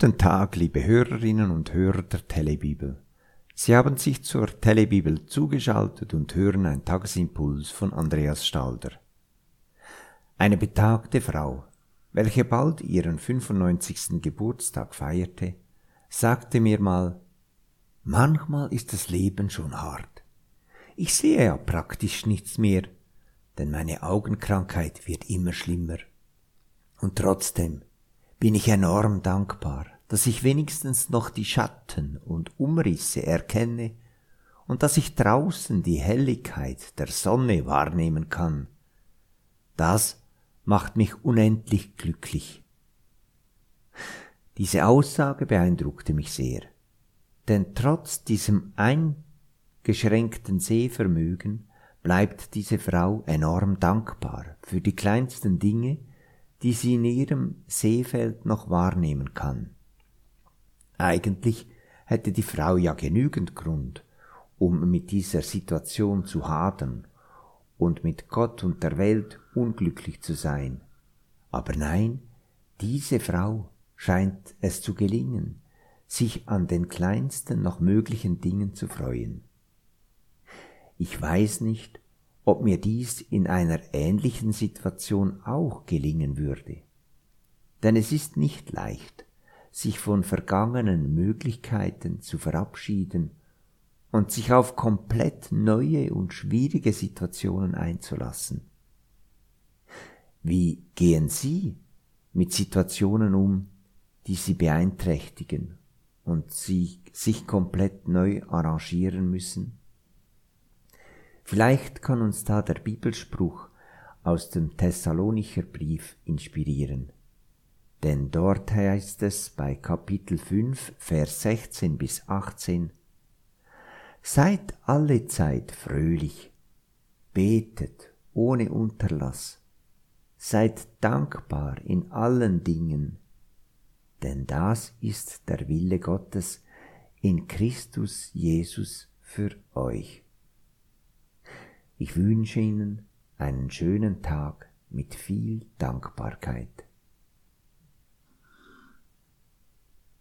Guten Tag, liebe Hörerinnen und Hörer der Telebibel. Sie haben sich zur Telebibel zugeschaltet und hören einen Tagesimpuls von Andreas Stalder. Eine betagte Frau, welche bald ihren 95. Geburtstag feierte, sagte mir mal, manchmal ist das Leben schon hart. Ich sehe ja praktisch nichts mehr, denn meine Augenkrankheit wird immer schlimmer. Und trotzdem bin ich enorm dankbar, dass ich wenigstens noch die Schatten und Umrisse erkenne und dass ich draußen die Helligkeit der Sonne wahrnehmen kann. Das macht mich unendlich glücklich. Diese Aussage beeindruckte mich sehr, denn trotz diesem eingeschränkten Sehvermögen bleibt diese Frau enorm dankbar für die kleinsten Dinge, die sie in ihrem Seefeld noch wahrnehmen kann. Eigentlich hätte die Frau ja genügend Grund, um mit dieser Situation zu hadern und mit Gott und der Welt unglücklich zu sein. Aber nein, diese Frau scheint es zu gelingen, sich an den kleinsten noch möglichen Dingen zu freuen. Ich weiß nicht, ob mir dies in einer ähnlichen Situation auch gelingen würde. Denn es ist nicht leicht, sich von vergangenen Möglichkeiten zu verabschieden und sich auf komplett neue und schwierige Situationen einzulassen. Wie gehen Sie mit Situationen um, die Sie beeinträchtigen und Sie sich komplett neu arrangieren müssen? Vielleicht kann uns da der Bibelspruch aus dem Thessalonicher Brief inspirieren. Denn dort heißt es bei Kapitel 5, Vers 16 bis 18, Seid alle Zeit fröhlich, betet ohne Unterlass, seid dankbar in allen Dingen, denn das ist der Wille Gottes in Christus Jesus für euch. Ich wünsche Ihnen einen schönen Tag mit viel Dankbarkeit.